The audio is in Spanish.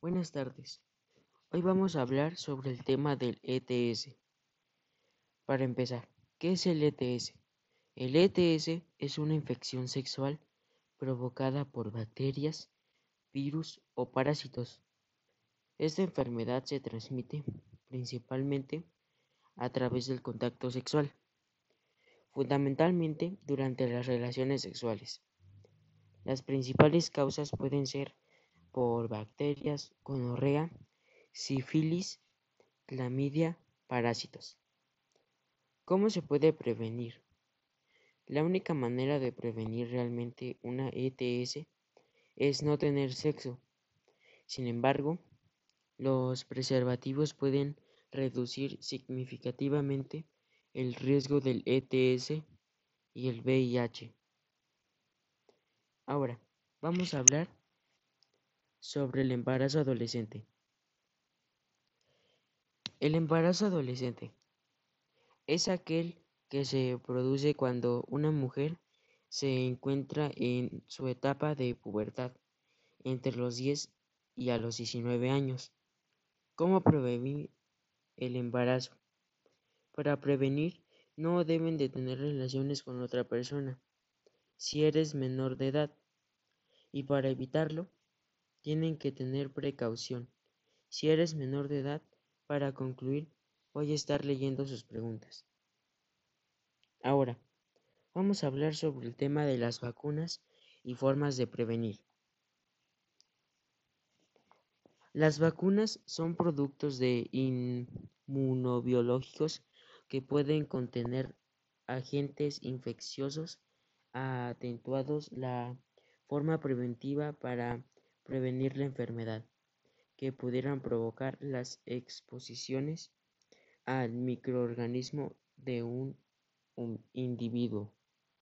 Buenas tardes. Hoy vamos a hablar sobre el tema del ETS. Para empezar, ¿qué es el ETS? El ETS es una infección sexual provocada por bacterias, virus o parásitos. Esta enfermedad se transmite principalmente a través del contacto sexual, fundamentalmente durante las relaciones sexuales. Las principales causas pueden ser por bacterias, gonorrea, sífilis, clamidia, parásitos. ¿Cómo se puede prevenir? La única manera de prevenir realmente una ETS es no tener sexo. Sin embargo, los preservativos pueden reducir significativamente el riesgo del ETS y el VIH. Ahora, vamos a hablar sobre el embarazo adolescente. El embarazo adolescente es aquel que se produce cuando una mujer se encuentra en su etapa de pubertad entre los 10 y a los 19 años. ¿Cómo prevenir el embarazo? Para prevenir no deben de tener relaciones con otra persona si eres menor de edad y para evitarlo tienen que tener precaución. Si eres menor de edad, para concluir, voy a estar leyendo sus preguntas. Ahora, vamos a hablar sobre el tema de las vacunas y formas de prevenir. Las vacunas son productos de inmunobiológicos que pueden contener agentes infecciosos atenuados la forma preventiva para prevenir la enfermedad que pudieran provocar las exposiciones al microorganismo de un individuo.